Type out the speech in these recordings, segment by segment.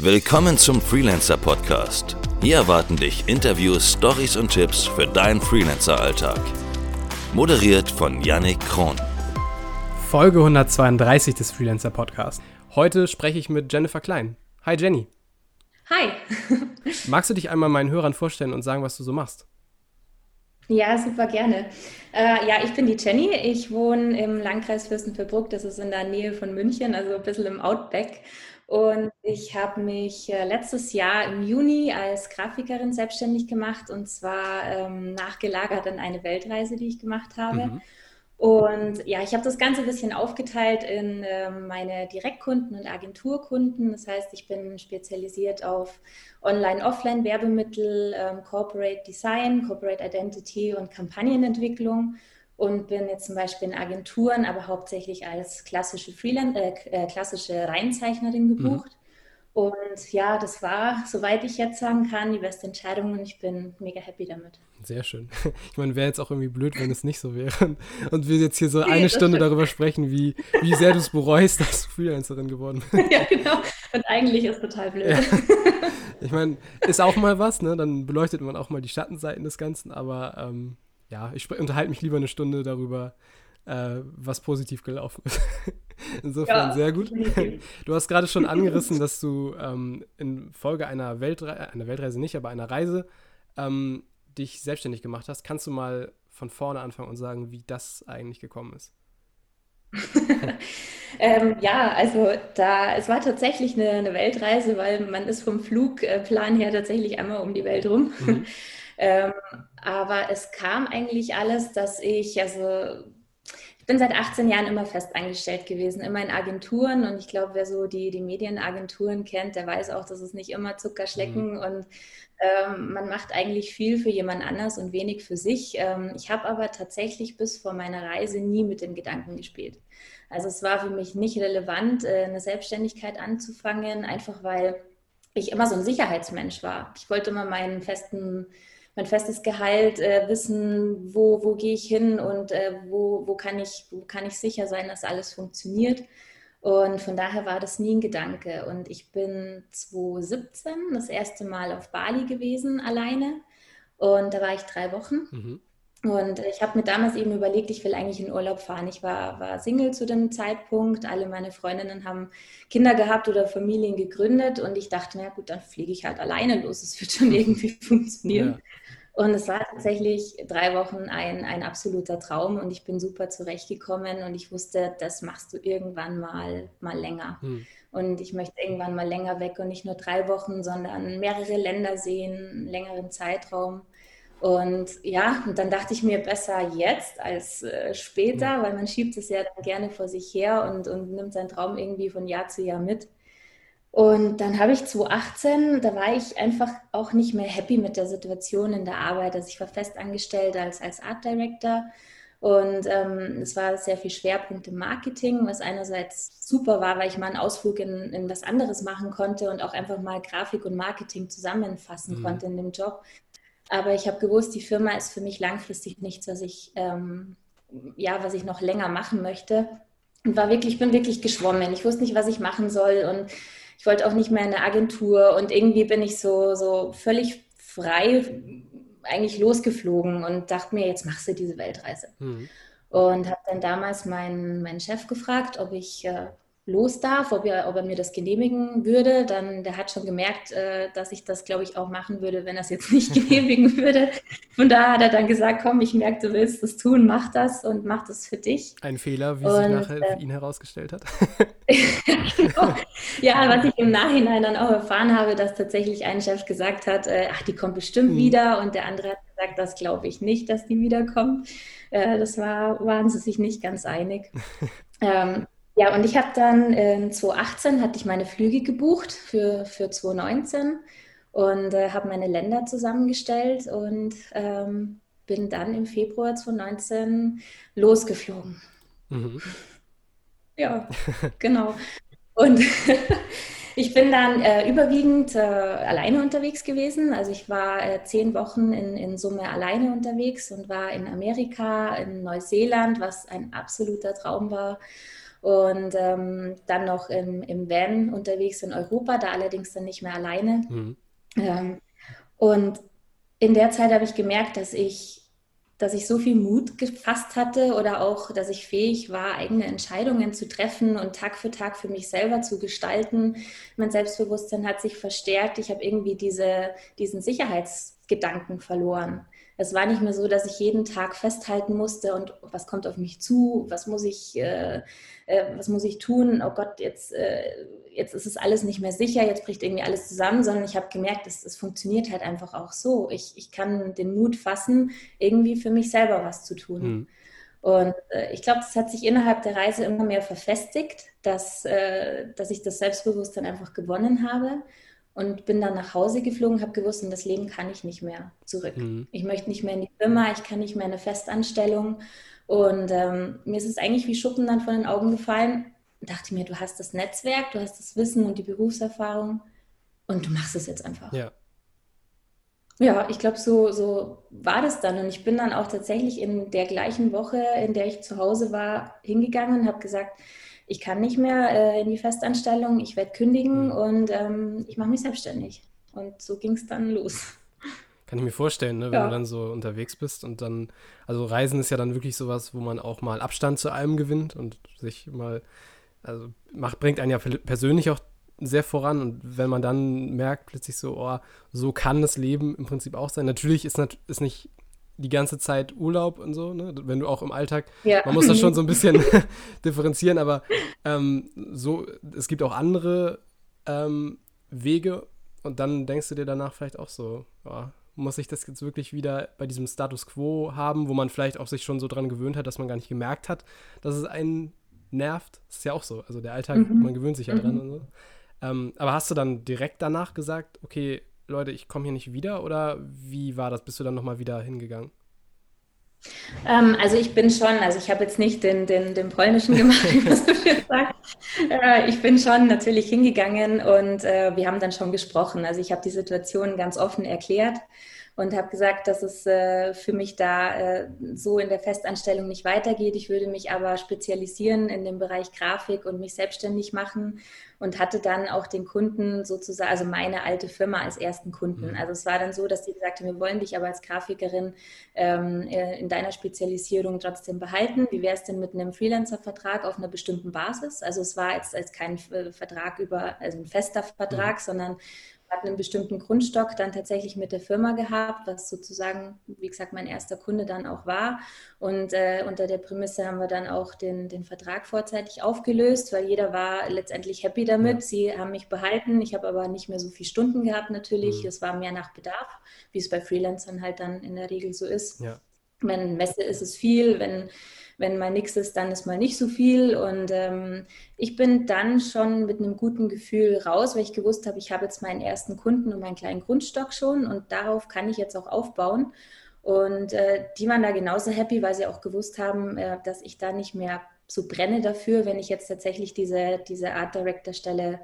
Willkommen zum Freelancer Podcast. Hier erwarten dich Interviews, Stories und Tipps für deinen Freelancer-Alltag. Moderiert von Yannick Kron. Folge 132 des Freelancer Podcasts. Heute spreche ich mit Jennifer Klein. Hi Jenny. Hi. Magst du dich einmal meinen Hörern vorstellen und sagen, was du so machst? Ja, super gerne. Äh, ja, ich bin die Jenny. Ich wohne im Landkreis Fürstenfeldbruck. Das ist in der Nähe von München, also ein bisschen im Outback. Und ich habe mich äh, letztes Jahr im Juni als Grafikerin selbstständig gemacht und zwar ähm, nachgelagert an eine Weltreise, die ich gemacht habe. Mhm. Und ja, ich habe das Ganze ein bisschen aufgeteilt in äh, meine Direktkunden und Agenturkunden. Das heißt, ich bin spezialisiert auf Online-Offline-Werbemittel, ähm, Corporate Design, Corporate Identity und Kampagnenentwicklung und bin jetzt zum Beispiel in Agenturen, aber hauptsächlich als klassische Freelance, äh, äh, klassische Reinzeichnerin mhm. gebucht. Mhm. Und ja, das war, soweit ich jetzt sagen kann, die beste Entscheidung und ich bin mega happy damit. Sehr schön. Ich meine, wäre jetzt auch irgendwie blöd, wenn es nicht so wäre. Und wir jetzt hier so eine nee, Stunde darüber sprechen, wie, wie sehr du es bereust, dass du Freelancerin geworden bist. Ja, genau. Und eigentlich ist es total blöd. Ja. Ich meine, ist auch mal was, ne? Dann beleuchtet man auch mal die Schattenseiten des Ganzen, aber ähm, ja, ich unterhalte mich lieber eine Stunde darüber, äh, was positiv gelaufen ist. Insofern ja, sehr gut. Du hast gerade schon angerissen, dass du ähm, in Folge einer Weltreise, einer Weltreise nicht, aber einer Reise ähm, dich selbstständig gemacht hast. Kannst du mal von vorne anfangen und sagen, wie das eigentlich gekommen ist? ähm, ja, also da, es war tatsächlich eine, eine, Weltreise, weil man ist vom Flugplan her tatsächlich einmal um die Welt rum. Mhm. Ähm, aber es kam eigentlich alles, dass ich, also ich bin seit 18 Jahren immer fest angestellt gewesen, immer in Agenturen und ich glaube, wer so die, die Medienagenturen kennt, der weiß auch, dass es nicht immer Zuckerschlecken mhm. und ähm, man macht eigentlich viel für jemand anders und wenig für sich. Ähm, ich habe aber tatsächlich bis vor meiner Reise nie mit dem Gedanken gespielt. Also es war für mich nicht relevant, äh, eine Selbstständigkeit anzufangen, einfach weil ich immer so ein Sicherheitsmensch war. Ich wollte immer meinen festen mein festes Gehalt, äh, wissen, wo, wo gehe ich hin und äh, wo, wo, kann ich, wo kann ich sicher sein, dass alles funktioniert. Und von daher war das nie ein Gedanke. Und ich bin 2017 das erste Mal auf Bali gewesen, alleine. Und da war ich drei Wochen. Mhm. Und ich habe mir damals eben überlegt, ich will eigentlich in Urlaub fahren. Ich war, war Single zu dem Zeitpunkt. Alle meine Freundinnen haben Kinder gehabt oder Familien gegründet. Und ich dachte, na gut, dann fliege ich halt alleine los. Es wird schon irgendwie funktionieren. Und es war tatsächlich drei Wochen ein, ein absoluter Traum und ich bin super zurechtgekommen und ich wusste, das machst du irgendwann mal, mal länger. Hm. Und ich möchte irgendwann mal länger weg und nicht nur drei Wochen, sondern mehrere Länder sehen, einen längeren Zeitraum. Und ja, und dann dachte ich mir, besser jetzt als äh, später, weil man schiebt es ja dann gerne vor sich her und, und nimmt seinen Traum irgendwie von Jahr zu Jahr mit. Und dann habe ich 2018, da war ich einfach auch nicht mehr happy mit der Situation in der Arbeit. Also ich war fest angestellt als, als Art Director und ähm, es war sehr viel Schwerpunkt im Marketing, was einerseits super war, weil ich mal einen Ausflug in, in was anderes machen konnte und auch einfach mal Grafik und Marketing zusammenfassen mhm. konnte in dem Job. Aber ich habe gewusst, die Firma ist für mich langfristig nichts, was ich, ähm, ja, was ich noch länger machen möchte. Und war wirklich, bin wirklich geschwommen. Ich wusste nicht, was ich machen soll und ich wollte auch nicht mehr in eine Agentur und irgendwie bin ich so, so völlig frei eigentlich losgeflogen und dachte mir, jetzt machst du diese Weltreise. Mhm. Und habe dann damals meinen, meinen Chef gefragt, ob ich äh, los darf, ob er, ob er mir das genehmigen würde. Dann, der hat schon gemerkt, äh, dass ich das, glaube ich, auch machen würde, wenn er es jetzt nicht genehmigen würde. Von daher hat er dann gesagt, komm, ich merke, du willst das tun, mach das und mach das für dich. Ein Fehler, wie und, sich nachher äh, ihn herausgestellt hat. genau. Ja, was ich im Nachhinein dann auch erfahren habe, dass tatsächlich ein Chef gesagt hat, äh, ach, die kommt bestimmt mhm. wieder und der andere hat gesagt, das glaube ich nicht, dass die wiederkommt. Äh, das war, waren sie sich nicht ganz einig. Ähm, ja, und ich habe dann äh, 2018 hatte ich meine Flüge gebucht für, für 2019 und äh, habe meine Länder zusammengestellt und ähm, bin dann im Februar 2019 losgeflogen. Mhm. Ja, genau. Und ich bin dann äh, überwiegend äh, alleine unterwegs gewesen. Also ich war äh, zehn Wochen in, in Summe alleine unterwegs und war in Amerika, in Neuseeland, was ein absoluter Traum war und ähm, dann noch im, im Van unterwegs in Europa, da allerdings dann nicht mehr alleine. Mhm. Ähm, und in der Zeit habe ich gemerkt, dass ich, dass ich so viel Mut gefasst hatte oder auch, dass ich fähig war, eigene Entscheidungen zu treffen und Tag für Tag für mich selber zu gestalten. Mein Selbstbewusstsein hat sich verstärkt. Ich habe irgendwie diese, diesen Sicherheitsgedanken verloren. Es war nicht mehr so, dass ich jeden Tag festhalten musste und was kommt auf mich zu, was muss ich, äh, äh, was muss ich tun, oh Gott, jetzt, äh, jetzt ist es alles nicht mehr sicher, jetzt bricht irgendwie alles zusammen, sondern ich habe gemerkt, es, es funktioniert halt einfach auch so. Ich, ich kann den Mut fassen, irgendwie für mich selber was zu tun. Mhm. Und äh, ich glaube, das hat sich innerhalb der Reise immer mehr verfestigt, dass, äh, dass ich das Selbstbewusstsein einfach gewonnen habe und bin dann nach Hause geflogen, habe gewusst, in das Leben kann ich nicht mehr zurück. Mhm. Ich möchte nicht mehr in die Firma, ich kann nicht mehr in eine Festanstellung. Und ähm, mir ist es eigentlich wie Schuppen dann von den Augen gefallen. Dachte mir, du hast das Netzwerk, du hast das Wissen und die Berufserfahrung und du machst es jetzt einfach. Ja. Ja, ich glaube, so, so war das dann. Und ich bin dann auch tatsächlich in der gleichen Woche, in der ich zu Hause war, hingegangen und habe gesagt, ich kann nicht mehr äh, in die Festanstellung, ich werde kündigen mhm. und ähm, ich mache mich selbstständig. Und so ging es dann los. Kann ich mir vorstellen, ne? wenn ja. du dann so unterwegs bist und dann, also Reisen ist ja dann wirklich sowas, wo man auch mal Abstand zu allem gewinnt und sich mal, also macht, bringt einen ja persönlich auch sehr voran und wenn man dann merkt plötzlich so, oh, so kann das Leben im Prinzip auch sein. Natürlich ist, ist nicht die ganze Zeit Urlaub und so, ne? wenn du auch im Alltag, ja. man muss das schon so ein bisschen differenzieren, aber ähm, so, es gibt auch andere ähm, Wege und dann denkst du dir danach vielleicht auch so, ja, muss ich das jetzt wirklich wieder bei diesem Status quo haben, wo man vielleicht auch sich schon so dran gewöhnt hat, dass man gar nicht gemerkt hat, dass es einen nervt. Das ist ja auch so. Also der Alltag, mhm. man gewöhnt sich ja mhm. dran und so. Ähm, aber hast du dann direkt danach gesagt, okay, Leute, ich komme hier nicht wieder oder wie war das? Bist du dann nochmal wieder hingegangen? Ähm, also ich bin schon, also ich habe jetzt nicht den, den, den polnischen gemacht, was du jetzt sagst. Äh, ich bin schon natürlich hingegangen und äh, wir haben dann schon gesprochen. Also ich habe die Situation ganz offen erklärt und habe gesagt, dass es äh, für mich da äh, so in der Festanstellung nicht weitergeht. Ich würde mich aber spezialisieren in dem Bereich Grafik und mich selbstständig machen und hatte dann auch den Kunden sozusagen, also meine alte Firma als ersten Kunden. Mhm. Also es war dann so, dass die gesagt haben, wir wollen dich aber als Grafikerin ähm, äh, in deiner Spezialisierung trotzdem behalten. Wie wäre es denn mit einem Freelancer-Vertrag auf einer bestimmten Basis? Also es war jetzt als kein äh, Vertrag über, also ein fester Vertrag, mhm. sondern hatten einen bestimmten Grundstock dann tatsächlich mit der Firma gehabt, was sozusagen, wie gesagt, mein erster Kunde dann auch war. Und äh, unter der Prämisse haben wir dann auch den, den Vertrag vorzeitig aufgelöst, weil jeder war letztendlich happy damit. Ja. Sie haben mich behalten. Ich habe aber nicht mehr so viele Stunden gehabt natürlich. Mhm. Es war mehr nach Bedarf, wie es bei Freelancern halt dann in der Regel so ist. Ja. Wenn Messe ist es viel, wenn wenn mal nichts ist, dann ist mal nicht so viel. Und ähm, ich bin dann schon mit einem guten Gefühl raus, weil ich gewusst habe, ich habe jetzt meinen ersten Kunden und meinen kleinen Grundstock schon und darauf kann ich jetzt auch aufbauen. Und äh, die waren da genauso happy, weil sie auch gewusst haben, äh, dass ich da nicht mehr so brenne dafür, wenn ich jetzt tatsächlich diese, diese Art Director Stelle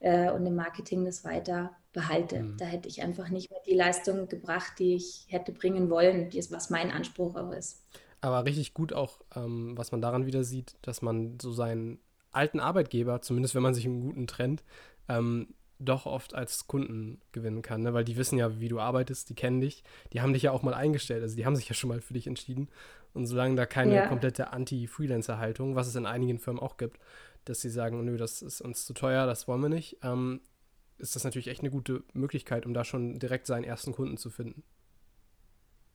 äh, und im Marketing das weiter behalte. Mhm. Da hätte ich einfach nicht mehr die Leistung gebracht, die ich hätte bringen wollen, was mein Anspruch auch ist. Aber richtig gut auch, ähm, was man daran wieder sieht, dass man so seinen alten Arbeitgeber, zumindest wenn man sich im Guten trennt, ähm, doch oft als Kunden gewinnen kann, ne? weil die wissen ja, wie du arbeitest, die kennen dich, die haben dich ja auch mal eingestellt, also die haben sich ja schon mal für dich entschieden. Und solange da keine ja. komplette Anti-Freelancer-Haltung, was es in einigen Firmen auch gibt, dass sie sagen, nö, das ist uns zu teuer, das wollen wir nicht, ähm, ist das natürlich echt eine gute Möglichkeit, um da schon direkt seinen ersten Kunden zu finden.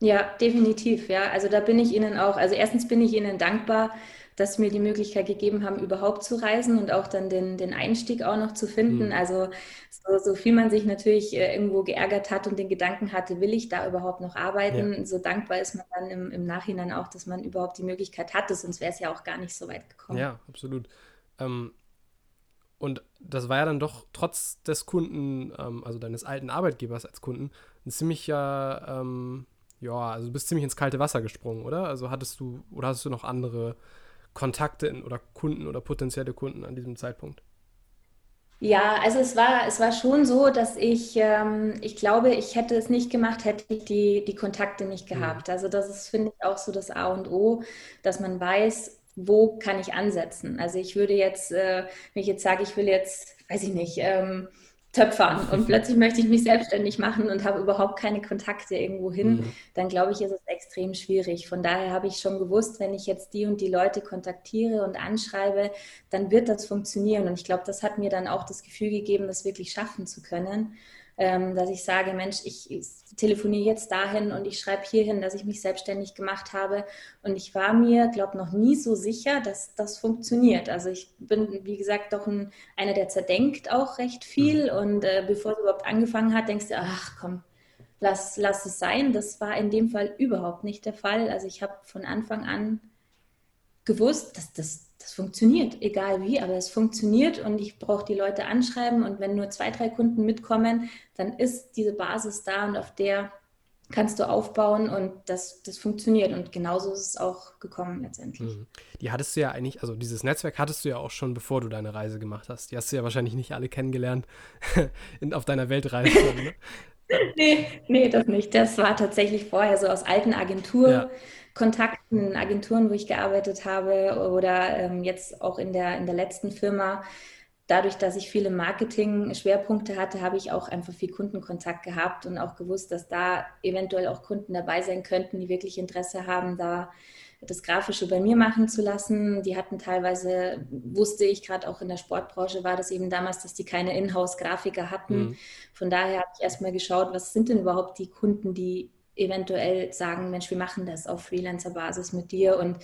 Ja, definitiv, ja. Also da bin ich Ihnen auch, also erstens bin ich Ihnen dankbar, dass Sie mir die Möglichkeit gegeben haben, überhaupt zu reisen und auch dann den, den Einstieg auch noch zu finden. Mhm. Also so, so, viel man sich natürlich äh, irgendwo geärgert hat und den Gedanken hatte, will ich da überhaupt noch arbeiten, ja. so dankbar ist man dann im, im, Nachhinein auch, dass man überhaupt die Möglichkeit hatte, sonst wäre es ja auch gar nicht so weit gekommen. Ja, absolut. Ähm, und das war ja dann doch trotz des Kunden, ähm, also deines alten Arbeitgebers als Kunden, ein ziemlicher ähm, ja, also du bist ziemlich ins kalte Wasser gesprungen, oder? Also hattest du, oder hast du noch andere Kontakte in, oder Kunden oder potenzielle Kunden an diesem Zeitpunkt? Ja, also es war, es war schon so, dass ich, ähm, ich glaube, ich hätte es nicht gemacht, hätte ich die, die Kontakte nicht mhm. gehabt. Mhm. Also das ist, finde ich, auch so das A und O, dass man weiß, wo kann ich ansetzen? Also ich würde jetzt, äh, wenn ich jetzt sage, ich will jetzt, weiß ich nicht, ähm, töpfern und plötzlich möchte ich mich selbstständig machen und habe überhaupt keine Kontakte irgendwo hin, mhm. dann glaube ich, ist es extrem schwierig. Von daher habe ich schon gewusst, wenn ich jetzt die und die Leute kontaktiere und anschreibe, dann wird das funktionieren. Und ich glaube, das hat mir dann auch das Gefühl gegeben, das wirklich schaffen zu können dass ich sage, Mensch, ich, ich telefoniere jetzt dahin und ich schreibe hierhin, dass ich mich selbstständig gemacht habe. Und ich war mir, glaube noch nie so sicher, dass das funktioniert. Also ich bin, wie gesagt, doch ein, einer, der zerdenkt auch recht viel. Mhm. Und äh, bevor es überhaupt angefangen hat, denkst du, ach komm, lass, lass es sein. Das war in dem Fall überhaupt nicht der Fall. Also ich habe von Anfang an gewusst, dass das das funktioniert, egal wie, aber es funktioniert und ich brauche die Leute anschreiben und wenn nur zwei, drei Kunden mitkommen, dann ist diese Basis da und auf der kannst du aufbauen und das, das funktioniert und genauso ist es auch gekommen letztendlich. Mhm. Die hattest du ja eigentlich, also dieses Netzwerk hattest du ja auch schon, bevor du deine Reise gemacht hast. Die hast du ja wahrscheinlich nicht alle kennengelernt in, auf deiner Weltreise. ne? nee, nee, das nicht. Das war tatsächlich vorher so aus alten Agenturen. Ja. Kontakten, Agenturen, wo ich gearbeitet habe oder ähm, jetzt auch in der, in der letzten Firma. Dadurch, dass ich viele Marketing-Schwerpunkte hatte, habe ich auch einfach viel Kundenkontakt gehabt und auch gewusst, dass da eventuell auch Kunden dabei sein könnten, die wirklich Interesse haben, da das Grafische bei mir machen zu lassen. Die hatten teilweise, wusste ich gerade auch in der Sportbranche, war das eben damals, dass die keine Inhouse-Grafiker hatten. Mhm. Von daher habe ich erstmal geschaut, was sind denn überhaupt die Kunden, die eventuell sagen, Mensch, wir machen das auf Freelancer-Basis mit dir. Und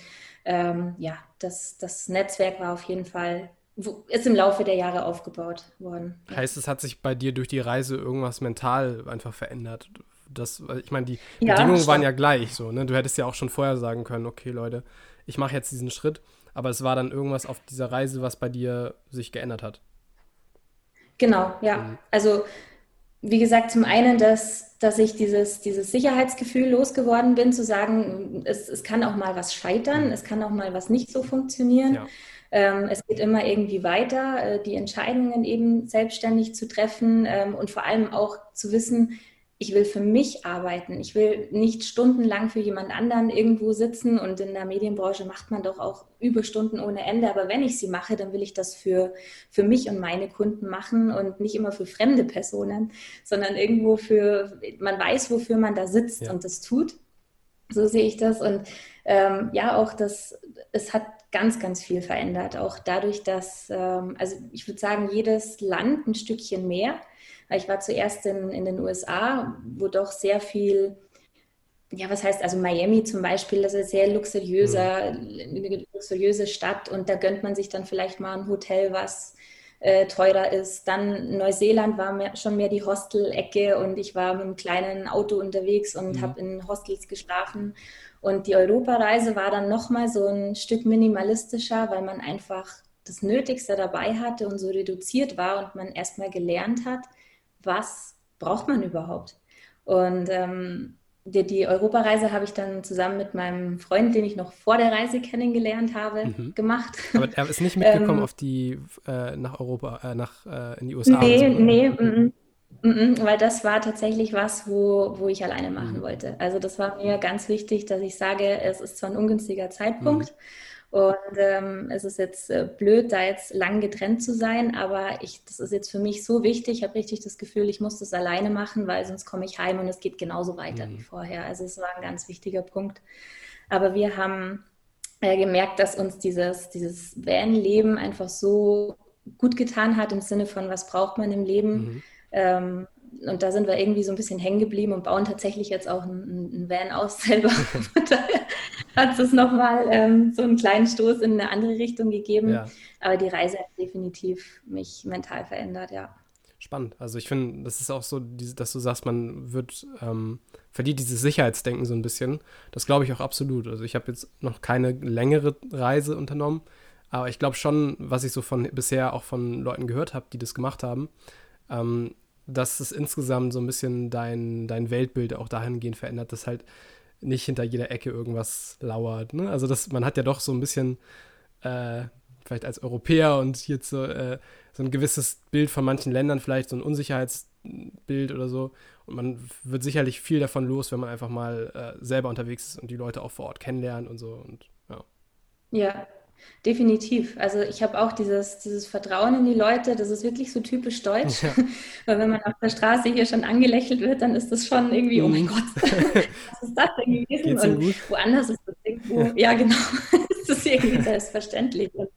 ähm, ja, das, das Netzwerk war auf jeden Fall, ist im Laufe der Jahre aufgebaut worden. Heißt, es hat sich bei dir durch die Reise irgendwas mental einfach verändert? Das, ich meine, die ja, Bedingungen stimmt. waren ja gleich so, ne? Du hättest ja auch schon vorher sagen können, okay, Leute, ich mache jetzt diesen Schritt, aber es war dann irgendwas auf dieser Reise, was bei dir sich geändert hat. Genau, ja. Mhm. Also wie gesagt, zum einen, dass, dass ich dieses, dieses Sicherheitsgefühl losgeworden bin, zu sagen, es, es kann auch mal was scheitern, es kann auch mal was nicht so funktionieren. Ja. Ähm, es geht immer irgendwie weiter, äh, die Entscheidungen eben selbstständig zu treffen ähm, und vor allem auch zu wissen, ich will für mich arbeiten. Ich will nicht stundenlang für jemand anderen irgendwo sitzen und in der Medienbranche macht man doch auch Überstunden ohne Ende. Aber wenn ich sie mache, dann will ich das für, für mich und meine Kunden machen und nicht immer für fremde Personen, sondern irgendwo für, man weiß, wofür man da sitzt ja. und das tut. So sehe ich das. Und ähm, ja, auch das, es hat ganz, ganz viel verändert. Auch dadurch, dass, ähm, also ich würde sagen, jedes Land ein Stückchen mehr ich war zuerst in, in den USA, wo doch sehr viel ja, was heißt, also Miami zum Beispiel, das ist eine sehr luxuriöser, eine luxuriöse Stadt und da gönnt man sich dann vielleicht mal ein Hotel, was äh, teurer ist. Dann Neuseeland war mehr, schon mehr die Hostel-Ecke und ich war mit einem kleinen Auto unterwegs und mhm. habe in Hostels geschlafen. Und die Europareise war dann nochmal so ein Stück minimalistischer, weil man einfach das Nötigste dabei hatte und so reduziert war und man erstmal gelernt hat, was braucht man überhaupt? Und ähm, die, die, Europareise habe ich dann zusammen mit meinem Freund, den ich noch vor der Reise kennengelernt habe, mhm. gemacht. Aber er ist nicht mitgekommen ähm, auf die äh, nach Europa, äh, nach äh, in die USA. Nee, so, nee, m -m, m weil das war tatsächlich was, wo, wo ich alleine machen mhm. wollte. Also das war mir ganz wichtig, dass ich sage, es ist zwar ein ungünstiger Zeitpunkt. Mhm und ähm, es ist jetzt äh, blöd, da jetzt lang getrennt zu sein, aber ich, das ist jetzt für mich so wichtig. Ich habe richtig das Gefühl, ich muss das alleine machen, weil sonst komme ich heim und es geht genauso weiter mhm. wie vorher. Also es war ein ganz wichtiger Punkt. Aber wir haben äh, gemerkt, dass uns dieses, dieses Van-Leben einfach so gut getan hat im Sinne von, was braucht man im Leben. Mhm. Ähm, und da sind wir irgendwie so ein bisschen hängen geblieben und bauen tatsächlich jetzt auch einen, einen Van aus selber. daher hat es nochmal ähm, so einen kleinen Stoß in eine andere Richtung gegeben. Ja. Aber die Reise hat definitiv mich mental verändert, ja. Spannend. Also ich finde, das ist auch so, dass du sagst, man wird, ähm, verliert dieses Sicherheitsdenken so ein bisschen. Das glaube ich auch absolut. Also ich habe jetzt noch keine längere Reise unternommen, aber ich glaube schon, was ich so von bisher auch von Leuten gehört habe, die das gemacht haben, ähm, dass es insgesamt so ein bisschen dein, dein Weltbild auch dahingehend verändert, dass halt nicht hinter jeder Ecke irgendwas lauert. Ne? Also das, man hat ja doch so ein bisschen, äh, vielleicht als Europäer und hier so, äh, so ein gewisses Bild von manchen Ländern, vielleicht so ein Unsicherheitsbild oder so. Und man wird sicherlich viel davon los, wenn man einfach mal äh, selber unterwegs ist und die Leute auch vor Ort kennenlernt und so. Und, ja. ja, definitiv. Also ich habe auch dieses, dieses Vertrauen in die Leute, das ist wirklich so typisch deutsch. Ja. Weil wenn man auf der Straße hier schon angelächelt wird, dann ist das schon irgendwie, oh mein. Gott, was ist das denn gewesen? Geht's und gut? woanders ist das irgendwo, ja genau, ist das irgendwie selbstverständlich. Und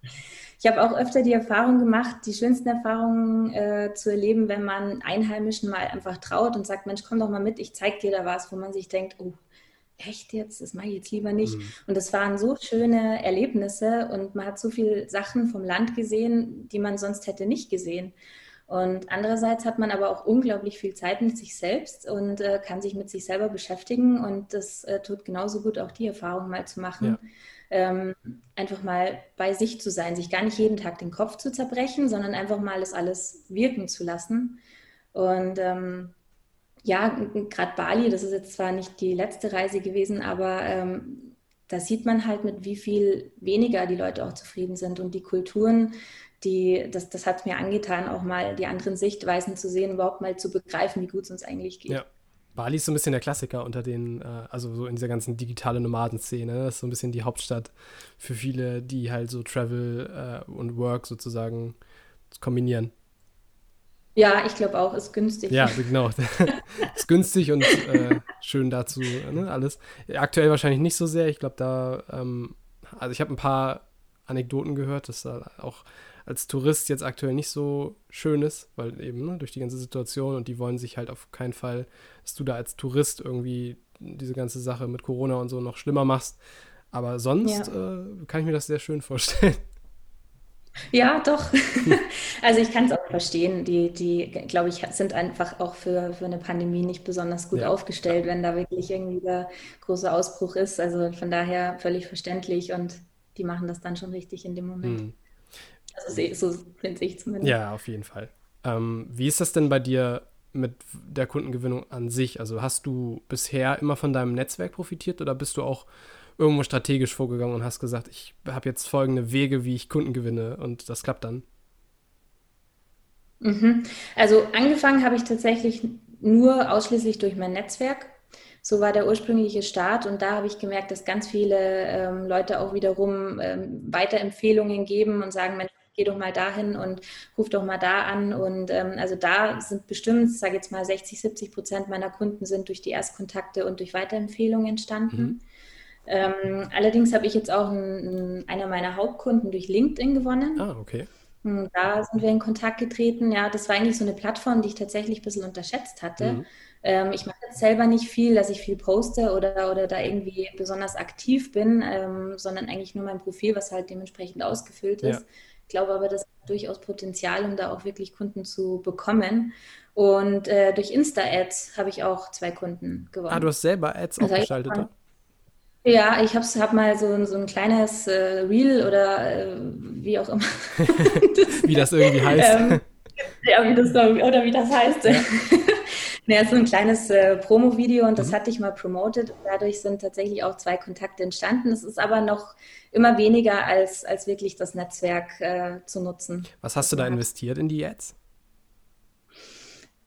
ich habe auch öfter die Erfahrung gemacht, die schönsten Erfahrungen äh, zu erleben, wenn man Einheimischen mal einfach traut und sagt, Mensch, komm doch mal mit, ich zeig dir da was, wo man sich denkt, oh, echt jetzt, das mache ich jetzt lieber nicht. Mhm. Und das waren so schöne Erlebnisse und man hat so viele Sachen vom Land gesehen, die man sonst hätte nicht gesehen. Und andererseits hat man aber auch unglaublich viel Zeit mit sich selbst und äh, kann sich mit sich selber beschäftigen. Und das äh, tut genauso gut, auch die Erfahrung mal zu machen. Ja ähm, einfach mal bei sich zu sein, sich gar nicht jeden Tag den Kopf zu zerbrechen, sondern einfach mal das alles wirken zu lassen. Und ähm, ja, gerade Bali, das ist jetzt zwar nicht die letzte Reise gewesen, aber ähm, da sieht man halt, mit wie viel weniger die Leute auch zufrieden sind und die Kulturen, die, das, das hat mir angetan, auch mal die anderen Sichtweisen zu sehen, überhaupt mal zu begreifen, wie gut es uns eigentlich geht. Ja. Bali ist so ein bisschen der Klassiker unter den, äh, also so in dieser ganzen digitalen Nomadenszene. Das ist so ein bisschen die Hauptstadt für viele, die halt so Travel äh, und Work sozusagen kombinieren. Ja, ich glaube auch, ist günstig. Ja, genau. ist günstig und äh, schön dazu, ne, alles. Aktuell wahrscheinlich nicht so sehr. Ich glaube, da, ähm, also ich habe ein paar Anekdoten gehört, dass da auch als Tourist jetzt aktuell nicht so schön ist, weil eben ne, durch die ganze Situation und die wollen sich halt auf keinen Fall, dass du da als Tourist irgendwie diese ganze Sache mit Corona und so noch schlimmer machst. Aber sonst ja. äh, kann ich mir das sehr schön vorstellen. Ja, doch. also ich kann es auch verstehen. Die, die glaube ich, sind einfach auch für, für eine Pandemie nicht besonders gut ja. aufgestellt, wenn da wirklich irgendwie der große Ausbruch ist. Also von daher völlig verständlich und die machen das dann schon richtig in dem Moment. Mhm. Also so finde ich zumindest. Ja, auf jeden Fall. Ähm, wie ist das denn bei dir mit der Kundengewinnung an sich? Also hast du bisher immer von deinem Netzwerk profitiert oder bist du auch irgendwo strategisch vorgegangen und hast gesagt, ich habe jetzt folgende Wege, wie ich Kunden gewinne und das klappt dann? Mhm. Also angefangen habe ich tatsächlich nur ausschließlich durch mein Netzwerk. So war der ursprüngliche Start und da habe ich gemerkt, dass ganz viele ähm, Leute auch wiederum ähm, Weiterempfehlungen geben und sagen, Mensch, geh doch mal dahin und ruf doch mal da an. Und ähm, also da sind bestimmt, sage jetzt mal 60, 70 Prozent meiner Kunden sind durch die Erstkontakte und durch Weiterempfehlungen entstanden. Mhm. Ähm, allerdings habe ich jetzt auch einen, einer meiner Hauptkunden durch LinkedIn gewonnen. Ah, okay. Und da sind wir in Kontakt getreten. Ja, das war eigentlich so eine Plattform, die ich tatsächlich ein bisschen unterschätzt hatte. Mhm. Ähm, ich mache jetzt selber nicht viel, dass ich viel poste oder, oder da irgendwie besonders aktiv bin, ähm, sondern eigentlich nur mein Profil, was halt dementsprechend ausgefüllt ist. Ja. Ich glaube aber, das hat durchaus Potenzial, um da auch wirklich Kunden zu bekommen. Und äh, durch Insta-Ads habe ich auch zwei Kunden gewonnen. Ah, du hast selber Ads also aufgeschaltet, oder? Ja, ich habe hab mal so, so ein kleines äh, Reel oder äh, wie auch immer. wie das irgendwie heißt. Ähm, ja, wie das, oder wie das heißt. Ja. Ja, so ein kleines äh, Promo-Video und das mhm. hatte ich mal promoted. Dadurch sind tatsächlich auch zwei Kontakte entstanden. Es ist aber noch immer weniger als, als wirklich das Netzwerk äh, zu nutzen. Was hast du da investiert in die Ads?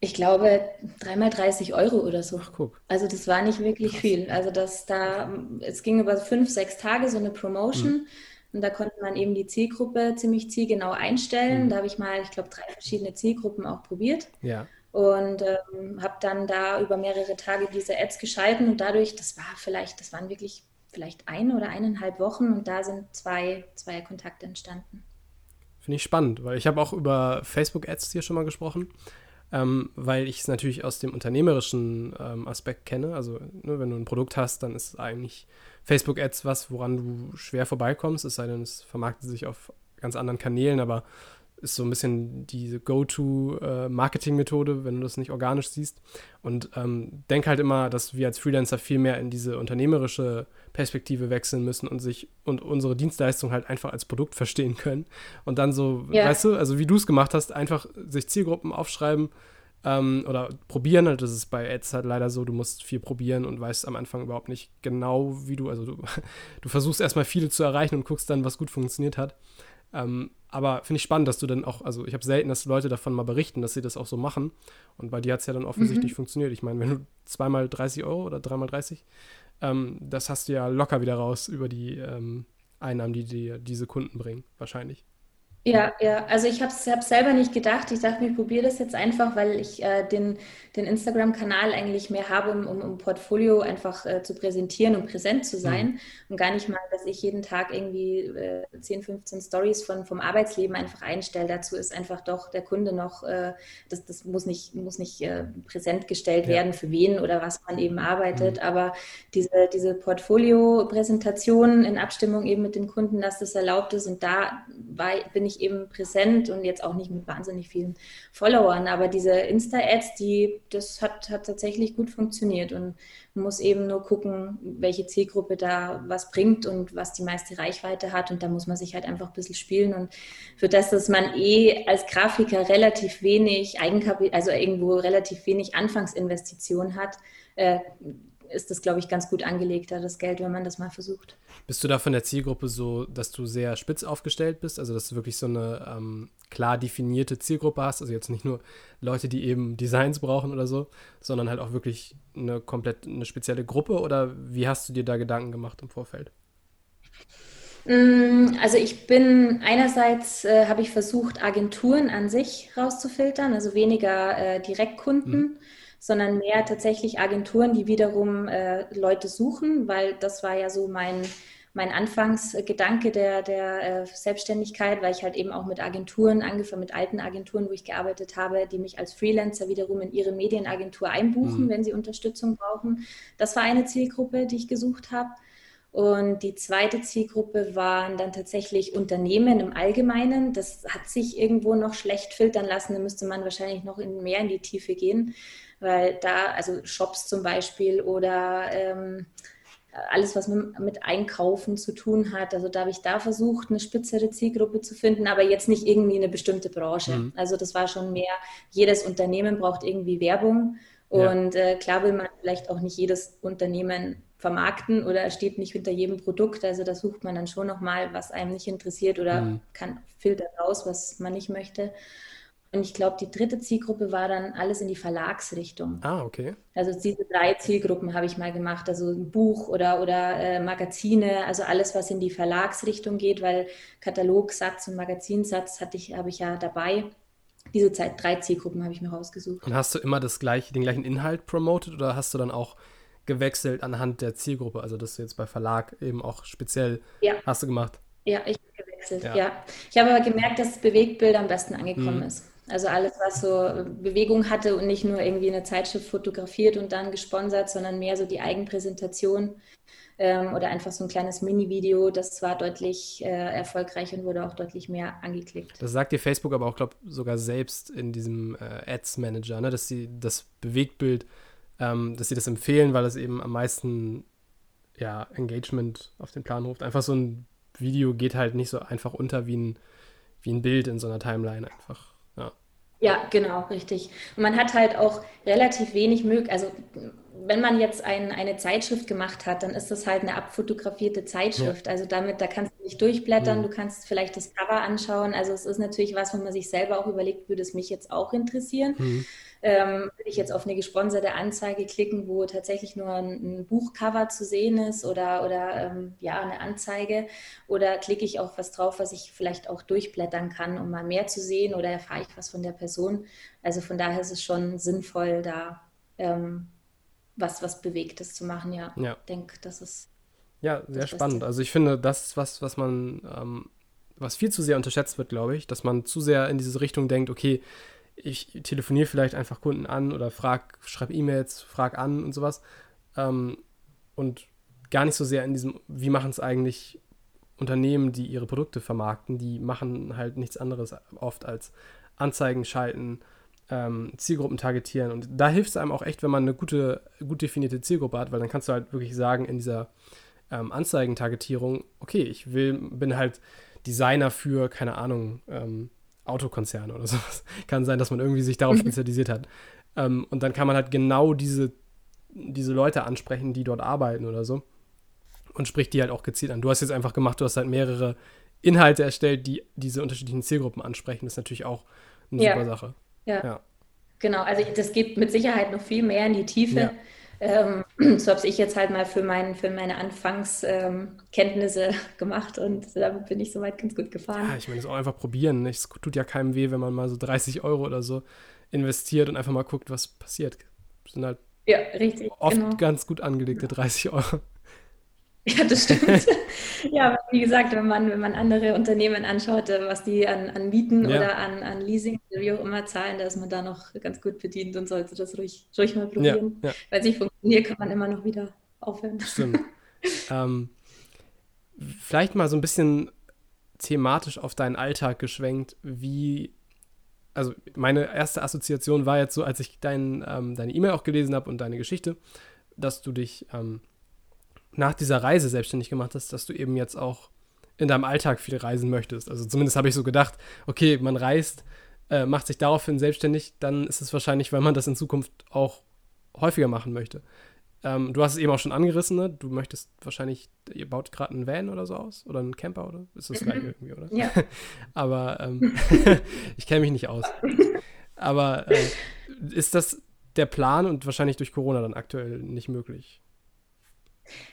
Ich glaube, dreimal 30 Euro oder so. Ach, guck. Also das war nicht wirklich Krass. viel. Also das da, es ging über fünf, sechs Tage so eine Promotion. Mhm. Und da konnte man eben die Zielgruppe ziemlich zielgenau einstellen. Mhm. Da habe ich mal, ich glaube, drei verschiedene Zielgruppen auch probiert. Ja und ähm, habe dann da über mehrere Tage diese Ads geschalten und dadurch, das war vielleicht, das waren wirklich vielleicht ein oder eineinhalb Wochen und da sind zwei, zwei Kontakte entstanden. Finde ich spannend, weil ich habe auch über Facebook-Ads hier schon mal gesprochen, ähm, weil ich es natürlich aus dem unternehmerischen ähm, Aspekt kenne. Also ne, wenn du ein Produkt hast, dann ist eigentlich Facebook-Ads was, woran du schwer vorbeikommst, es sei denn, es vermarktet sich auf ganz anderen Kanälen, aber ist so ein bisschen diese Go-To-Marketing-Methode, äh, wenn du das nicht organisch siehst. Und ähm, denk halt immer, dass wir als Freelancer viel mehr in diese unternehmerische Perspektive wechseln müssen und sich und unsere Dienstleistung halt einfach als Produkt verstehen können. Und dann so, ja. weißt du, also wie du es gemacht hast, einfach sich Zielgruppen aufschreiben ähm, oder probieren. Halt, das ist bei Ads halt leider so, du musst viel probieren und weißt am Anfang überhaupt nicht genau, wie du, also du, du versuchst erstmal viele zu erreichen und guckst dann, was gut funktioniert hat. Ähm, aber finde ich spannend, dass du dann auch, also ich habe selten, dass Leute davon mal berichten, dass sie das auch so machen. Und bei dir hat es ja dann offensichtlich mhm. funktioniert. Ich meine, wenn du zweimal 30 Euro oder dreimal 30, ähm, das hast du ja locker wieder raus über die ähm, Einnahmen, die dir diese Kunden bringen, wahrscheinlich. Ja, ja, also ich habe es selber nicht gedacht. Ich dachte mir, ich probiere das jetzt einfach, weil ich äh, den, den Instagram-Kanal eigentlich mehr habe, um, um, um Portfolio einfach äh, zu präsentieren und präsent zu sein. Mhm. Und gar nicht mal, dass ich jeden Tag irgendwie äh, 10, 15 Stories von, vom Arbeitsleben einfach einstelle. Dazu ist einfach doch der Kunde noch, äh, das, das muss nicht, muss nicht äh, präsent gestellt ja. werden, für wen oder was man eben arbeitet. Mhm. Aber diese, diese Portfolio-Präsentation in Abstimmung eben mit dem Kunden, dass das erlaubt ist. Und da war, bin ich nicht eben präsent und jetzt auch nicht mit wahnsinnig vielen Followern. Aber diese Insta-Ads, die, das hat, hat tatsächlich gut funktioniert und man muss eben nur gucken, welche Zielgruppe da was bringt und was die meiste Reichweite hat. Und da muss man sich halt einfach ein bisschen spielen. Und für das, dass man eh als Grafiker relativ wenig Eigenkapital, also irgendwo relativ wenig Anfangsinvestition hat, äh, ist das, glaube ich, ganz gut angelegter, das Geld, wenn man das mal versucht. Bist du da von der Zielgruppe so, dass du sehr spitz aufgestellt bist, also dass du wirklich so eine ähm, klar definierte Zielgruppe hast, also jetzt nicht nur Leute, die eben Designs brauchen oder so, sondern halt auch wirklich eine komplett eine spezielle Gruppe oder wie hast du dir da Gedanken gemacht im Vorfeld? Mm, also ich bin einerseits äh, habe ich versucht, Agenturen an sich rauszufiltern, also weniger äh, Direktkunden. Mhm sondern mehr tatsächlich Agenturen, die wiederum äh, Leute suchen, weil das war ja so mein, mein Anfangsgedanke der, der äh, Selbstständigkeit, weil ich halt eben auch mit Agenturen, angefangen mit alten Agenturen, wo ich gearbeitet habe, die mich als Freelancer wiederum in ihre Medienagentur einbuchen, mhm. wenn sie Unterstützung brauchen. Das war eine Zielgruppe, die ich gesucht habe. Und die zweite Zielgruppe waren dann tatsächlich Unternehmen im Allgemeinen. Das hat sich irgendwo noch schlecht filtern lassen. Da müsste man wahrscheinlich noch in, mehr in die Tiefe gehen weil da, also Shops zum Beispiel oder ähm, alles, was mit, Einkaufen zu tun hat. Also da habe ich da versucht, eine spitzere Zielgruppe zu finden, aber jetzt nicht irgendwie eine bestimmte Branche. Mhm. Also das war schon mehr, jedes Unternehmen braucht irgendwie Werbung. Und ja. äh, klar will man vielleicht auch nicht jedes Unternehmen vermarkten oder steht nicht hinter jedem Produkt. Also da sucht man dann schon nochmal, was einem nicht interessiert oder mhm. kann filtern raus, was man nicht möchte. Und ich glaube, die dritte Zielgruppe war dann alles in die Verlagsrichtung. Ah, okay. Also diese drei Zielgruppen habe ich mal gemacht. Also ein Buch oder, oder äh, Magazine, also alles, was in die Verlagsrichtung geht, weil Katalogsatz und Magazinsatz hatte ich, habe ich ja dabei. Diese Zeit, drei Zielgruppen habe ich mir rausgesucht. Und hast du immer das gleiche, den gleichen Inhalt promotet oder hast du dann auch gewechselt anhand der Zielgruppe? Also dass du jetzt bei Verlag eben auch speziell ja. hast du gemacht? Ja, ich habe gewechselt, ja. ja. Ich habe aber gemerkt, dass Bewegtbild am besten angekommen mhm. ist. Also alles, was so Bewegung hatte und nicht nur irgendwie eine Zeitschrift fotografiert und dann gesponsert, sondern mehr so die Eigenpräsentation ähm, oder einfach so ein kleines Mini-Video, das war deutlich äh, erfolgreich und wurde auch deutlich mehr angeklickt. Das sagt dir Facebook aber auch, glaube ich, sogar selbst in diesem äh, Ads-Manager, ne? dass sie das Bewegtbild, ähm, dass sie das empfehlen, weil es eben am meisten ja, Engagement auf den Plan ruft. Einfach so ein Video geht halt nicht so einfach unter wie ein, wie ein Bild in so einer Timeline einfach. Ja, genau, richtig. Und man hat halt auch relativ wenig möglich, also wenn man jetzt ein, eine Zeitschrift gemacht hat, dann ist das halt eine abfotografierte Zeitschrift. Ja. Also damit, da kannst du nicht durchblättern, mhm. du kannst vielleicht das Cover anschauen. Also es ist natürlich was, wo man sich selber auch überlegt, würde es mich jetzt auch interessieren. Mhm. Ähm, würde ich jetzt auf eine gesponserte Anzeige klicken, wo tatsächlich nur ein, ein Buchcover zu sehen ist oder, oder ähm, ja, eine Anzeige? Oder klicke ich auch was drauf, was ich vielleicht auch durchblättern kann, um mal mehr zu sehen oder erfahre ich was von der Person? Also von daher ist es schon sinnvoll, da ähm, was, was Bewegtes zu machen, ja. ja. Ich denke, das ist. Ja, sehr spannend. Beste. Also ich finde, das ist was, was man, ähm, was viel zu sehr unterschätzt wird, glaube ich, dass man zu sehr in diese Richtung denkt, okay, ich telefoniere vielleicht einfach Kunden an oder frag, schreibe E-Mails, frag an und sowas. Ähm, und gar nicht so sehr in diesem, wie machen es eigentlich Unternehmen, die ihre Produkte vermarkten, die machen halt nichts anderes oft als Anzeigen schalten, ähm, Zielgruppen targetieren. Und da hilft es einem auch echt, wenn man eine gute, gut definierte Zielgruppe hat, weil dann kannst du halt wirklich sagen in dieser ähm, Anzeigentargetierung, okay, ich will, bin halt Designer für, keine Ahnung, ähm, Autokonzerne oder sowas. Kann sein, dass man irgendwie sich darauf mhm. spezialisiert hat. Ähm, und dann kann man halt genau diese, diese Leute ansprechen, die dort arbeiten oder so. Und spricht die halt auch gezielt an. Du hast jetzt einfach gemacht, du hast halt mehrere Inhalte erstellt, die diese unterschiedlichen Zielgruppen ansprechen. Das ist natürlich auch eine ja. super Sache. Ja. ja. Genau, also das geht mit Sicherheit noch viel mehr in die Tiefe. Ja. Ähm, so habe ich jetzt halt mal für, mein, für meine Anfangskenntnisse ähm, gemacht und damit bin ich soweit ganz gut gefahren. Ja, ich meine, es auch einfach probieren. Es tut ja keinem weh, wenn man mal so 30 Euro oder so investiert und einfach mal guckt, was passiert. Das sind halt ja, richtig, oft genau. ganz gut angelegte 30 Euro. Ja, das stimmt. ja, wie gesagt, wenn man, wenn man andere Unternehmen anschaut, äh, was die an, an Mieten ja. oder an, an Leasing oder wie auch immer zahlen, da ist man da noch ganz gut bedient und sollte das ruhig, ruhig mal probieren. Ja, ja. Weil es nicht funktioniert, kann man immer noch wieder aufhören. Stimmt. ähm, vielleicht mal so ein bisschen thematisch auf deinen Alltag geschwenkt, wie also meine erste Assoziation war jetzt so, als ich dein, ähm, deine E-Mail auch gelesen habe und deine Geschichte, dass du dich ähm, nach dieser Reise selbstständig gemacht hast, dass du eben jetzt auch in deinem Alltag viel reisen möchtest. Also zumindest habe ich so gedacht, okay, man reist, äh, macht sich daraufhin selbstständig, dann ist es wahrscheinlich, weil man das in Zukunft auch häufiger machen möchte. Ähm, du hast es eben auch schon angerissen, ne? du möchtest wahrscheinlich, ihr baut gerade einen Van oder so aus oder einen Camper oder ist das gleich mhm. irgendwie, oder? Ja. Aber ähm, ich kenne mich nicht aus. Aber äh, ist das der Plan und wahrscheinlich durch Corona dann aktuell nicht möglich?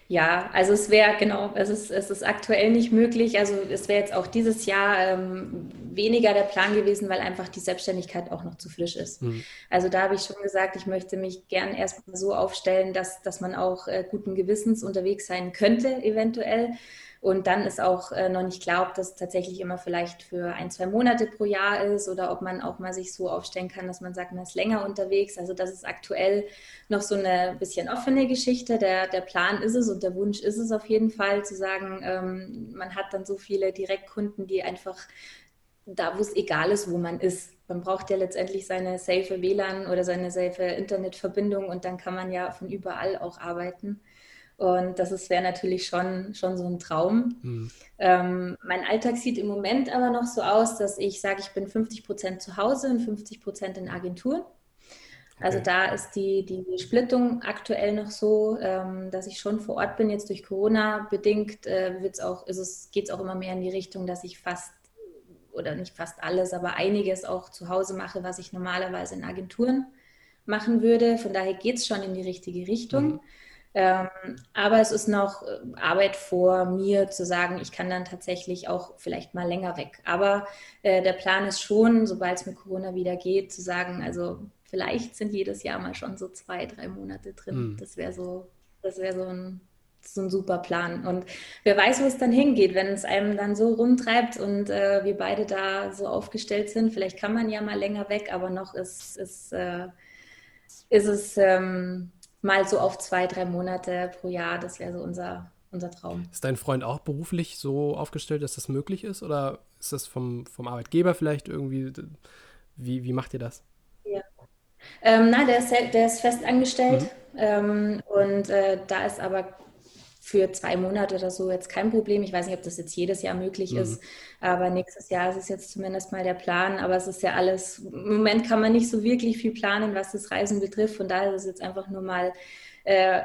Ja, also es wäre genau, es ist, es ist aktuell nicht möglich. Also es wäre jetzt auch dieses Jahr ähm, weniger der Plan gewesen, weil einfach die Selbstständigkeit auch noch zu frisch ist. Mhm. Also da habe ich schon gesagt, ich möchte mich gern erstmal so aufstellen, dass, dass man auch äh, guten Gewissens unterwegs sein könnte, eventuell. Und dann ist auch äh, noch nicht klar, ob das tatsächlich immer vielleicht für ein, zwei Monate pro Jahr ist oder ob man auch mal sich so aufstellen kann, dass man sagt, man ist länger unterwegs. Also das ist aktuell noch so eine bisschen offene Geschichte. Der, der Plan ist es und der Wunsch ist es auf jeden Fall zu sagen, ähm, man hat dann so viele Direktkunden, die einfach da, wo es egal ist, wo man ist. Man braucht ja letztendlich seine safe WLAN oder seine safe Internetverbindung und dann kann man ja von überall auch arbeiten. Und das wäre natürlich schon, schon so ein Traum. Mhm. Ähm, mein Alltag sieht im Moment aber noch so aus, dass ich sage, ich bin 50 Prozent zu Hause und 50 Prozent in Agenturen. Also okay. da ist die, die Splittung aktuell noch so, ähm, dass ich schon vor Ort bin. Jetzt durch Corona bedingt äh, wird's auch, ist es, geht es auch immer mehr in die Richtung, dass ich fast, oder nicht fast alles, aber einiges auch zu Hause mache, was ich normalerweise in Agenturen machen würde. Von daher geht es schon in die richtige Richtung. Mhm. Ähm, aber es ist noch äh, Arbeit vor mir zu sagen, ich kann dann tatsächlich auch vielleicht mal länger weg. Aber äh, der Plan ist schon, sobald es mit Corona wieder geht, zu sagen, also vielleicht sind jedes Jahr mal schon so zwei, drei Monate drin. Mhm. Das wäre so, das wäre so ein, so ein super Plan. Und wer weiß, wo es dann hingeht, wenn es einem dann so rumtreibt und äh, wir beide da so aufgestellt sind. Vielleicht kann man ja mal länger weg, aber noch ist, ist, äh, ist es. Ähm, mal so auf zwei, drei Monate pro Jahr. Das wäre so unser, unser Traum. Ist dein Freund auch beruflich so aufgestellt, dass das möglich ist? Oder ist das vom, vom Arbeitgeber vielleicht irgendwie? Wie, wie macht ihr das? Ja. Ähm, nein, der ist, der ist fest angestellt. Mhm. Ähm, und äh, da ist aber für zwei Monate oder so jetzt kein Problem. Ich weiß nicht, ob das jetzt jedes Jahr möglich mhm. ist, aber nächstes Jahr ist es jetzt zumindest mal der Plan. Aber es ist ja alles, im Moment kann man nicht so wirklich viel planen, was das Reisen betrifft. Von daher ist es jetzt einfach nur mal, äh,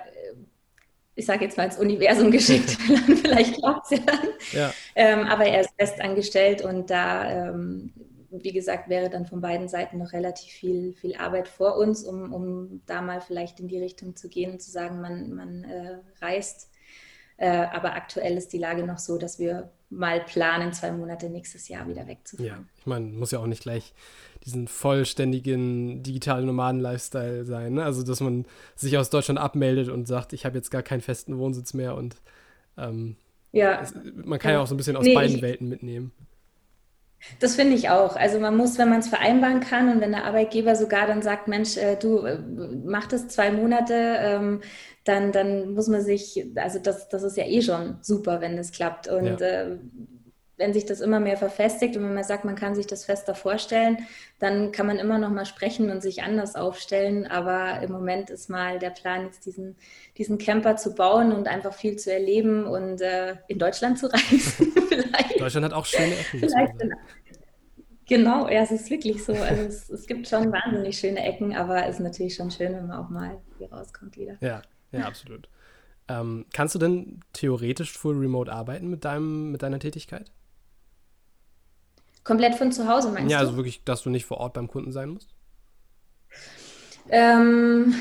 ich sage jetzt mal ins Universum geschickt. Vielleicht klappt es ja dann. Ja. Ähm, aber er ist fest angestellt und da ähm, wie gesagt, wäre dann von beiden Seiten noch relativ viel, viel Arbeit vor uns, um, um da mal vielleicht in die Richtung zu gehen und zu sagen, man, man äh, reist aber aktuell ist die Lage noch so, dass wir mal planen, zwei Monate nächstes Jahr wieder wegzufahren. Ja, ich meine, muss ja auch nicht gleich diesen vollständigen digitalen Nomaden-Lifestyle sein. Ne? Also, dass man sich aus Deutschland abmeldet und sagt, ich habe jetzt gar keinen festen Wohnsitz mehr und ähm, ja. Es, man kann ja. ja. auch so ein bisschen aus nee, beiden ich, Welten mitnehmen. Das finde ich auch. Also man muss, wenn man es vereinbaren kann und wenn der Arbeitgeber sogar dann sagt, Mensch, äh, du äh, mach das zwei Monate, ähm, dann, dann muss man sich, also das, das ist ja eh schon super, wenn das klappt. Und ja. äh, wenn sich das immer mehr verfestigt und wenn man sagt, man kann sich das fester vorstellen, dann kann man immer noch mal sprechen und sich anders aufstellen. Aber im Moment ist mal der Plan, jetzt diesen, diesen Camper zu bauen und einfach viel zu erleben und äh, in Deutschland zu reisen. Deutschland hat auch schöne Ecken. Vielleicht Genau, ja, es ist wirklich so. Also es, es, gibt schon wahnsinnig schöne Ecken, aber es ist natürlich schon schön, wenn man auch mal hier rauskommt wieder. Ja, ja, absolut. Ähm, kannst du denn theoretisch full remote arbeiten mit, deinem, mit deiner Tätigkeit? Komplett von zu Hause meinst ja, du? Ja, also wirklich, dass du nicht vor Ort beim Kunden sein musst? Ähm,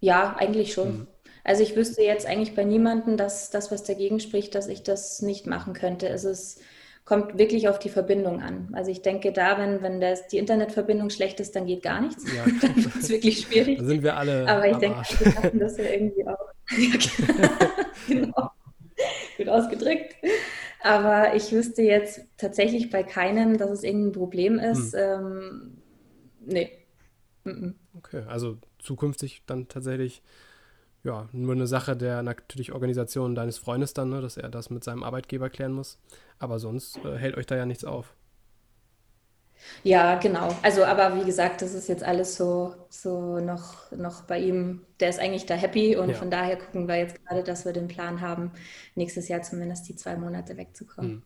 ja, eigentlich schon. Mhm. Also ich wüsste jetzt eigentlich bei niemandem, dass das, was dagegen spricht, dass ich das nicht machen könnte. Es ist, kommt wirklich auf die Verbindung an. Also ich denke da, wenn, wenn das, die Internetverbindung schlecht ist, dann geht gar nichts. Ja. dann wird es wirklich schwierig. Dann sind wir alle. Aber ich denke, wir schaffen das ja irgendwie auch. genau. Gut ausgedrückt. Aber ich wüsste jetzt tatsächlich bei keinem, dass es irgendein Problem ist. Hm. Ähm, nee. Okay, also zukünftig dann tatsächlich ja, nur eine Sache der natürlich Organisation deines Freundes dann, ne, dass er das mit seinem Arbeitgeber klären muss. Aber sonst äh, hält euch da ja nichts auf. Ja, genau. Also, aber wie gesagt, das ist jetzt alles so, so noch, noch bei ihm. Der ist eigentlich da happy und ja. von daher gucken wir jetzt gerade, dass wir den Plan haben, nächstes Jahr zumindest die zwei Monate wegzukommen. Mhm.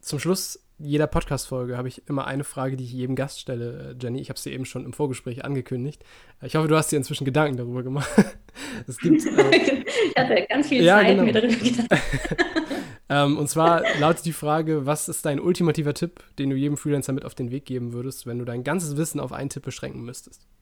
Zum Schluss jeder Podcast-Folge habe ich immer eine Frage, die ich jedem Gast stelle, äh, Jenny. Ich habe sie eben schon im Vorgespräch angekündigt. Ich hoffe, du hast dir inzwischen Gedanken darüber gemacht. es gibt, äh, ich hatte ganz viel ja, Zeit, genau. mir darüber gedacht. ähm, und zwar lautet die Frage: Was ist dein ultimativer Tipp, den du jedem Freelancer mit auf den Weg geben würdest, wenn du dein ganzes Wissen auf einen Tipp beschränken müsstest?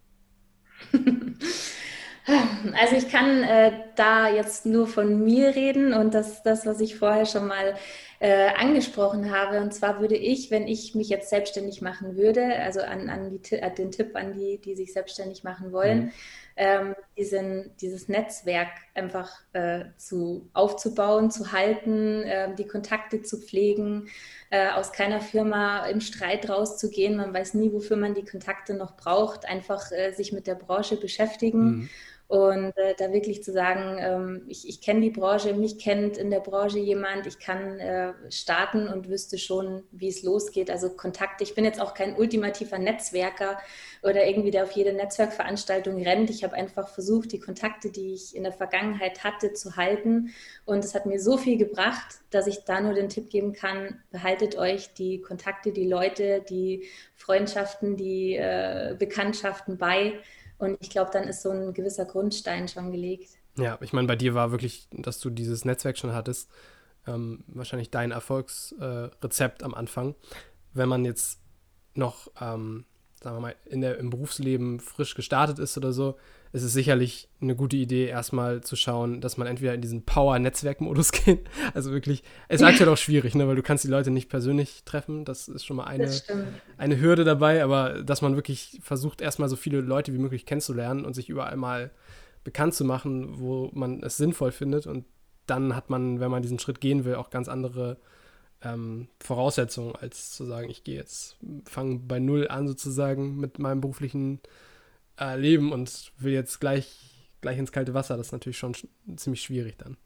Also ich kann äh, da jetzt nur von mir reden und das, das, was ich vorher schon mal äh, angesprochen habe. Und zwar würde ich, wenn ich mich jetzt selbstständig machen würde, also an, an die, äh, den Tipp an die, die sich selbstständig machen wollen, mhm. Ähm, diesen, dieses Netzwerk einfach äh, zu, aufzubauen, zu halten, äh, die Kontakte zu pflegen, äh, aus keiner Firma im Streit rauszugehen. Man weiß nie, wofür man die Kontakte noch braucht. Einfach äh, sich mit der Branche beschäftigen. Mhm und äh, da wirklich zu sagen, ähm, ich, ich kenne die Branche, mich kennt in der Branche jemand, ich kann äh, starten und wüsste schon, wie es losgeht. Also Kontakte. Ich bin jetzt auch kein ultimativer Netzwerker oder irgendwie, der auf jede Netzwerkveranstaltung rennt. Ich habe einfach versucht, die Kontakte, die ich in der Vergangenheit hatte, zu halten. Und es hat mir so viel gebracht, dass ich da nur den Tipp geben kann, behaltet euch die Kontakte, die Leute, die Freundschaften, die äh, Bekanntschaften bei und ich glaube, dann ist so ein gewisser Grundstein schon gelegt. Ja, ich meine, bei dir war wirklich, dass du dieses Netzwerk schon hattest, ähm, wahrscheinlich dein Erfolgsrezept äh, am Anfang. Wenn man jetzt noch, ähm, sagen wir mal, in der, im Berufsleben frisch gestartet ist oder so, ist es sicherlich eine gute Idee, erstmal zu schauen, dass man entweder in diesen Power-Netzwerk-Modus geht. Also wirklich, es ist aktuell auch schwierig, ne, weil du kannst die Leute nicht persönlich treffen. Das ist schon mal eine, eine Hürde dabei, aber dass man wirklich versucht, erstmal so viele Leute wie möglich kennenzulernen und sich überall mal bekannt zu machen, wo man es sinnvoll findet. Und dann hat man, wenn man diesen Schritt gehen will, auch ganz andere ähm, Voraussetzungen, als zu sagen, ich gehe jetzt, fange bei Null an sozusagen mit meinem beruflichen äh, leben und will jetzt gleich, gleich ins kalte Wasser. Das ist natürlich schon sch ziemlich schwierig dann.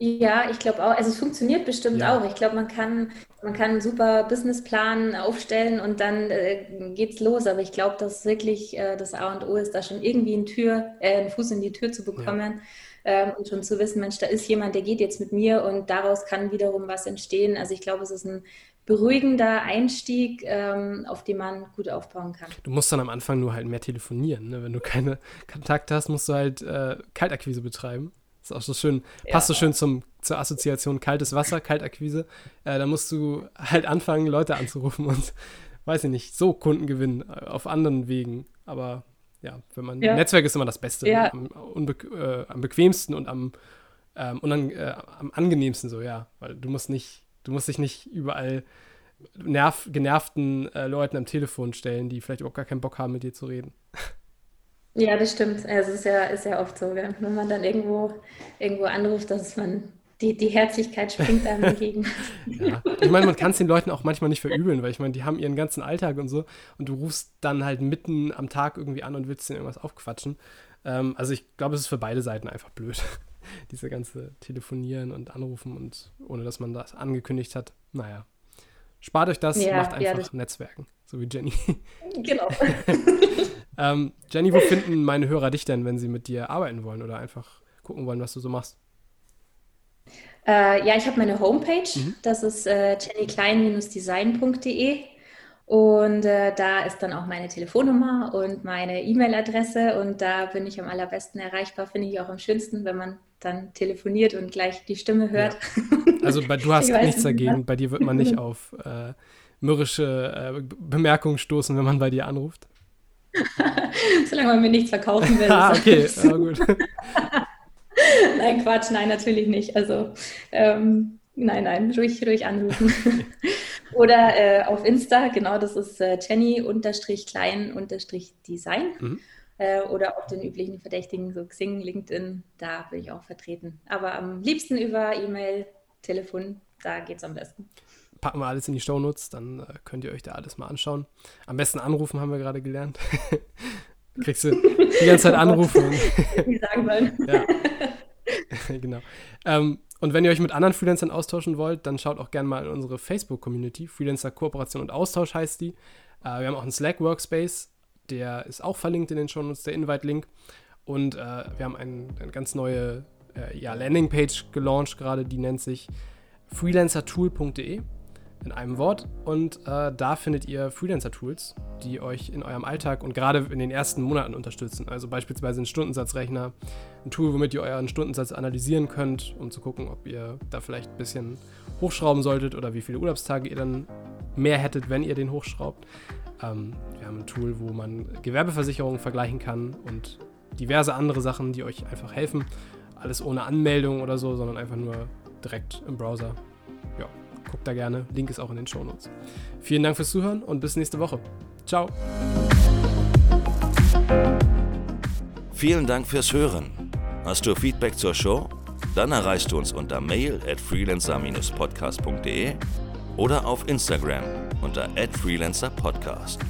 Ja, ich glaube auch. Also es funktioniert bestimmt ja. auch. Ich glaube, man kann, man kann einen super Businessplan aufstellen und dann äh, geht's los. Aber ich glaube, dass wirklich äh, das A und O ist, da schon irgendwie eine Tür, äh, einen Fuß in die Tür zu bekommen ja. ähm, und schon zu wissen, Mensch, da ist jemand, der geht jetzt mit mir und daraus kann wiederum was entstehen. Also ich glaube, es ist ein beruhigender Einstieg, ähm, auf den man gut aufbauen kann. Du musst dann am Anfang nur halt mehr telefonieren. Ne? Wenn du keine Kontakte hast, musst du halt äh, Kaltakquise betreiben. Ist auch so schön, ja. passt so schön zum, zur Assoziation kaltes Wasser, Kaltakquise. Äh, da musst du halt anfangen, Leute anzurufen und, weiß ich nicht, so Kunden gewinnen äh, auf anderen Wegen. Aber ja, wenn man, ja. Netzwerk ist immer das Beste, ja. am, äh, am, bequemsten und am, ähm, und dann, äh, am angenehmsten so, ja, weil du musst nicht Du musst dich nicht überall nerv genervten äh, Leuten am Telefon stellen, die vielleicht überhaupt gar keinen Bock haben, mit dir zu reden. Ja, das stimmt. Also es ist ja, ist ja oft so, wenn man dann irgendwo, irgendwo anruft, dass man die, die Herzlichkeit springt einem entgegen. ja. Ich meine, man kann es den Leuten auch manchmal nicht verübeln, weil ich meine, die haben ihren ganzen Alltag und so und du rufst dann halt mitten am Tag irgendwie an und willst denen irgendwas aufquatschen. Ähm, also ich glaube, es ist für beide Seiten einfach blöd. diese ganze Telefonieren und Anrufen und ohne dass man das angekündigt hat. Naja. Spart euch das, ja, macht einfach ja, Netzwerken, so wie Jenny. Genau. ähm, Jenny, wo finden meine Hörer dich denn, wenn sie mit dir arbeiten wollen oder einfach gucken wollen, was du so machst? Äh, ja, ich habe meine Homepage, mhm. das ist äh, jennyklein-design.de. Und äh, da ist dann auch meine Telefonnummer und meine E-Mail-Adresse und da bin ich am allerbesten erreichbar, finde ich auch am schönsten, wenn man dann telefoniert und gleich die Stimme hört. Ja. Also bei, du hast nichts dagegen, bei dir wird man nicht auf äh, mürrische äh, Bemerkungen stoßen, wenn man bei dir anruft. Solange man mir nichts verkaufen will. ah, okay, ja, gut. nein, Quatsch, nein, natürlich nicht. Also, ähm, nein, nein, ruhig, ruhig anrufen. Oder äh, auf Insta, genau, das ist äh, Jenny-klein-design. Mhm. Äh, oder auf den üblichen Verdächtigen, so Xing, LinkedIn, da bin ich auch vertreten. Aber am liebsten über E-Mail, Telefon, da geht es am besten packen wir alles in die Shownotes, dann äh, könnt ihr euch da alles mal anschauen. Am besten anrufen, haben wir gerade gelernt. Kriegst du die ganze Zeit Anrufe. Wie sagen wollen. ja. genau. Ähm, und wenn ihr euch mit anderen Freelancern austauschen wollt, dann schaut auch gerne mal in unsere Facebook-Community. Freelancer Kooperation und Austausch heißt die. Äh, wir haben auch einen Slack-Workspace, der ist auch verlinkt in den Shownotes, der Invite-Link. Und äh, wir haben ein, eine ganz neue äh, ja, Landingpage gelauncht gerade, die nennt sich freelancertool.de in einem Wort. Und äh, da findet ihr Freelancer-Tools, die euch in eurem Alltag und gerade in den ersten Monaten unterstützen. Also beispielsweise ein Stundensatzrechner, ein Tool, womit ihr euren Stundensatz analysieren könnt, um zu gucken, ob ihr da vielleicht ein bisschen hochschrauben solltet oder wie viele Urlaubstage ihr dann mehr hättet, wenn ihr den hochschraubt. Ähm, wir haben ein Tool, wo man Gewerbeversicherungen vergleichen kann und diverse andere Sachen, die euch einfach helfen. Alles ohne Anmeldung oder so, sondern einfach nur direkt im Browser. Guckt da gerne. Link ist auch in den Shownotes. Vielen Dank fürs Zuhören und bis nächste Woche. Ciao. Vielen Dank fürs Hören. Hast du Feedback zur Show? Dann erreichst du uns unter mail at freelancer-podcast.de oder auf Instagram unter freelancerpodcast.